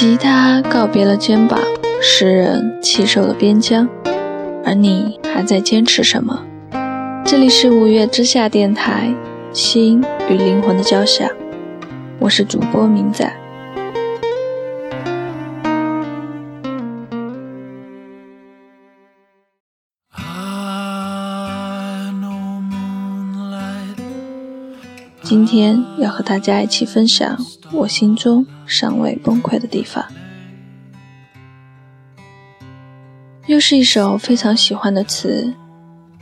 吉他告别了肩膀，诗人弃守了边疆，而你还在坚持什么？这里是五月之下电台，心与灵魂的交响，我是主播明仔。今天要和大家一起分享我心中尚未崩溃的地方。又是一首非常喜欢的词，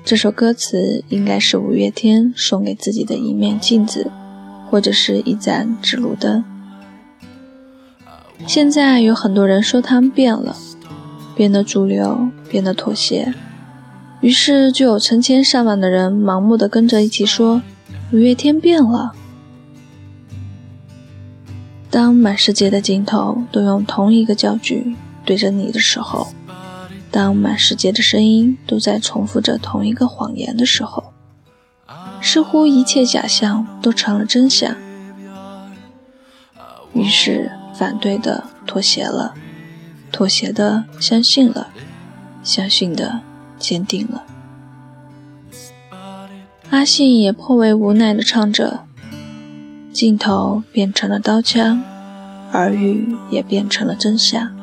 这首歌词应该是五月天送给自己的一面镜子，或者是一盏指路灯。现在有很多人说他们变了，变得主流，变得妥协，于是就有成千上万的人盲目的跟着一起说。五月天变了。当满世界的镜头都用同一个焦距对着你的时候，当满世界的声音都在重复着同一个谎言的时候，似乎一切假象都成了真相。于是，反对的妥协了，妥协的相信了，相信的坚定了。阿信也颇为无奈地唱着：“镜头变成了刀枪，耳语也变成了真相。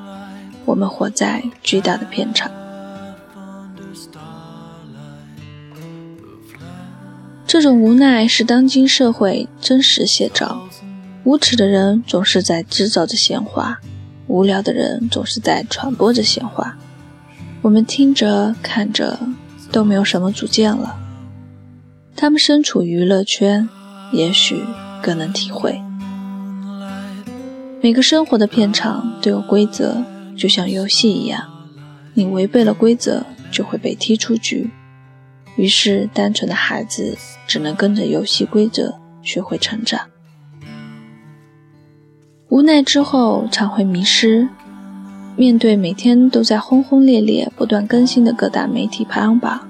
我们活在巨大的片场。”这种无奈是当今社会真实写照。无耻的人总是在制造着闲话，无聊的人总是在传播着闲话。我们听着看着都没有什么主见了。他们身处娱乐圈，也许更能体会。每个生活的片场都有规则，就像游戏一样，你违背了规则就会被踢出局。于是，单纯的孩子只能跟着游戏规则学会成长。无奈之后，常会迷失。面对每天都在轰轰烈烈、不断更新的各大媒体排行榜。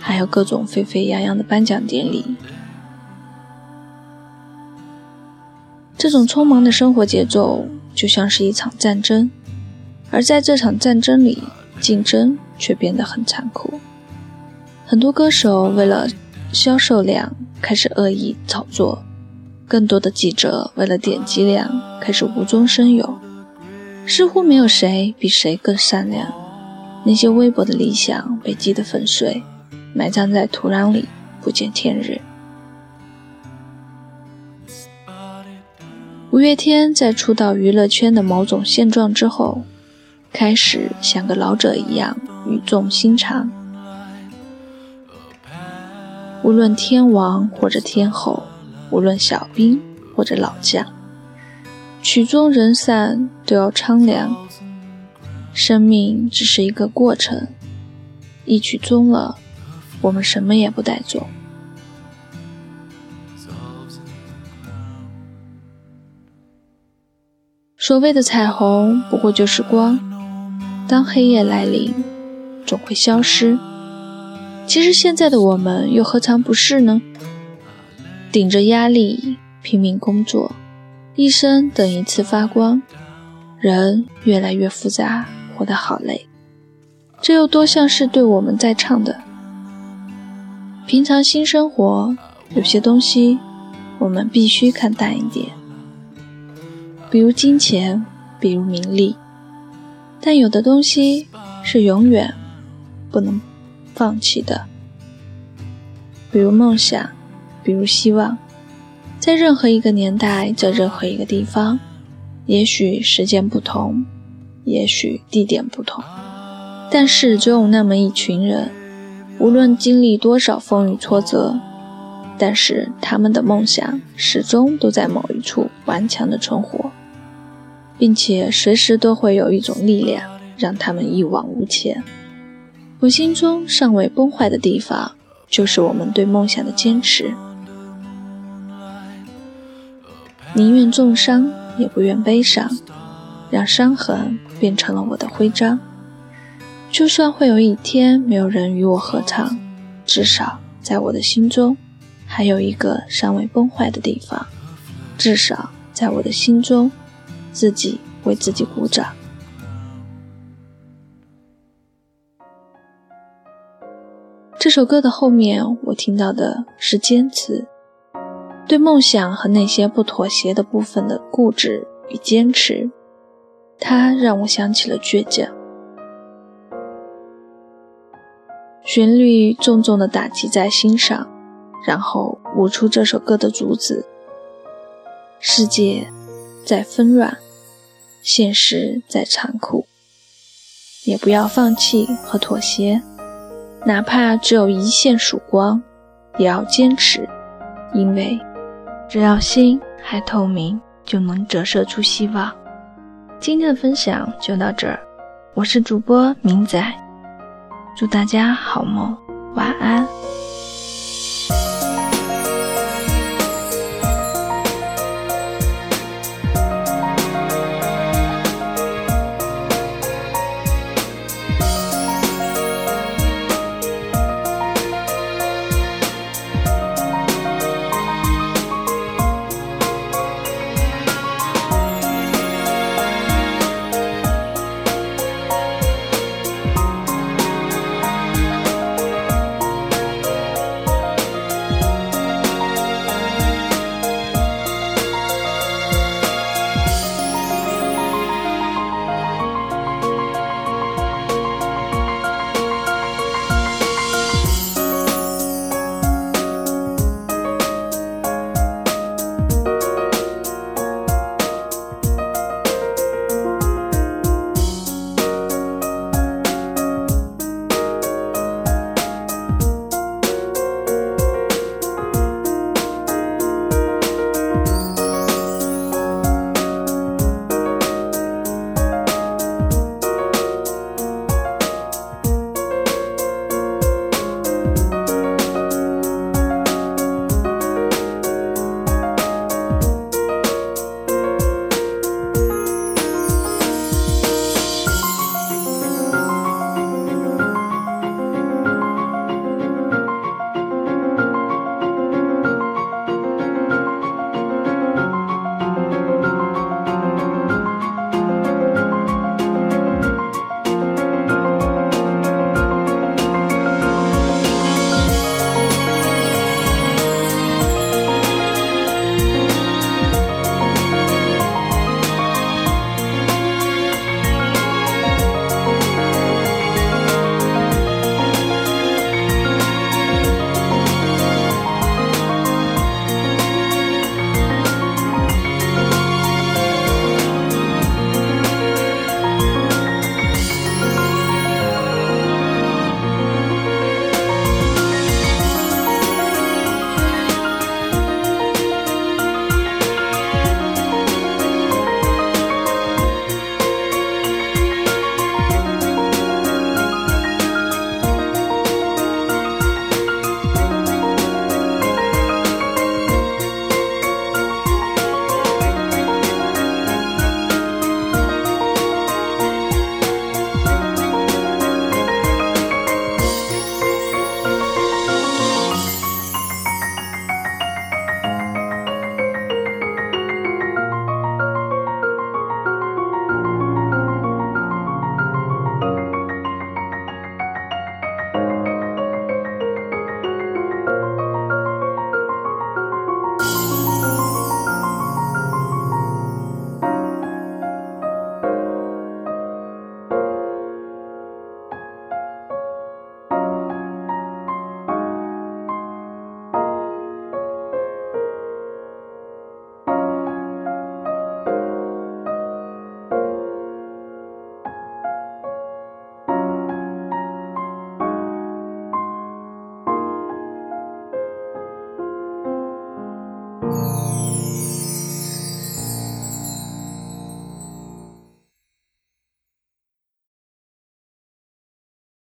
还有各种沸沸扬扬的颁奖典礼，这种匆忙的生活节奏就像是一场战争，而在这场战争里，竞争却变得很残酷。很多歌手为了销售量开始恶意炒作，更多的记者为了点击量开始无中生有，似乎没有谁比谁更善良。那些微薄的理想被击得粉碎。埋葬在土壤里，不见天日。五月天在出道娱乐圈的某种现状之后，开始像个老者一样语重心长。无论天王或者天后，无论小兵或者老将，曲终人散都要苍凉。生命只是一个过程，一曲终了。我们什么也不带做。所谓的彩虹，不过就是光。当黑夜来临，总会消失。其实现在的我们，又何尝不是呢？顶着压力拼命工作，一生等一次发光。人越来越复杂，活得好累。这又多像是对我们在唱的。平常新生活，有些东西我们必须看淡一点，比如金钱，比如名利。但有的东西是永远不能放弃的，比如梦想，比如希望。在任何一个年代，在任何一个地方，也许时间不同，也许地点不同，但是总有那么一群人。无论经历多少风雨挫折，但是他们的梦想始终都在某一处顽强的存活，并且随时都会有一种力量让他们一往无前。我心中尚未崩坏的地方，就是我们对梦想的坚持，宁愿重伤也不愿悲伤，让伤痕变成了我的徽章。就算会有一天没有人与我合唱，至少在我的心中还有一个尚未崩坏的地方。至少在我的心中，自己为自己鼓掌。这首歌的后面，我听到的是坚持，对梦想和那些不妥协的部分的固执与坚持，它让我想起了倔强。旋律重重的打击在心上，然后舞出这首歌的主旨：世界在纷乱，现实在残酷，也不要放弃和妥协。哪怕只有一线曙光，也要坚持，因为只要心还透明，就能折射出希望。今天的分享就到这儿，我是主播明仔，祝大家好梦，晚安。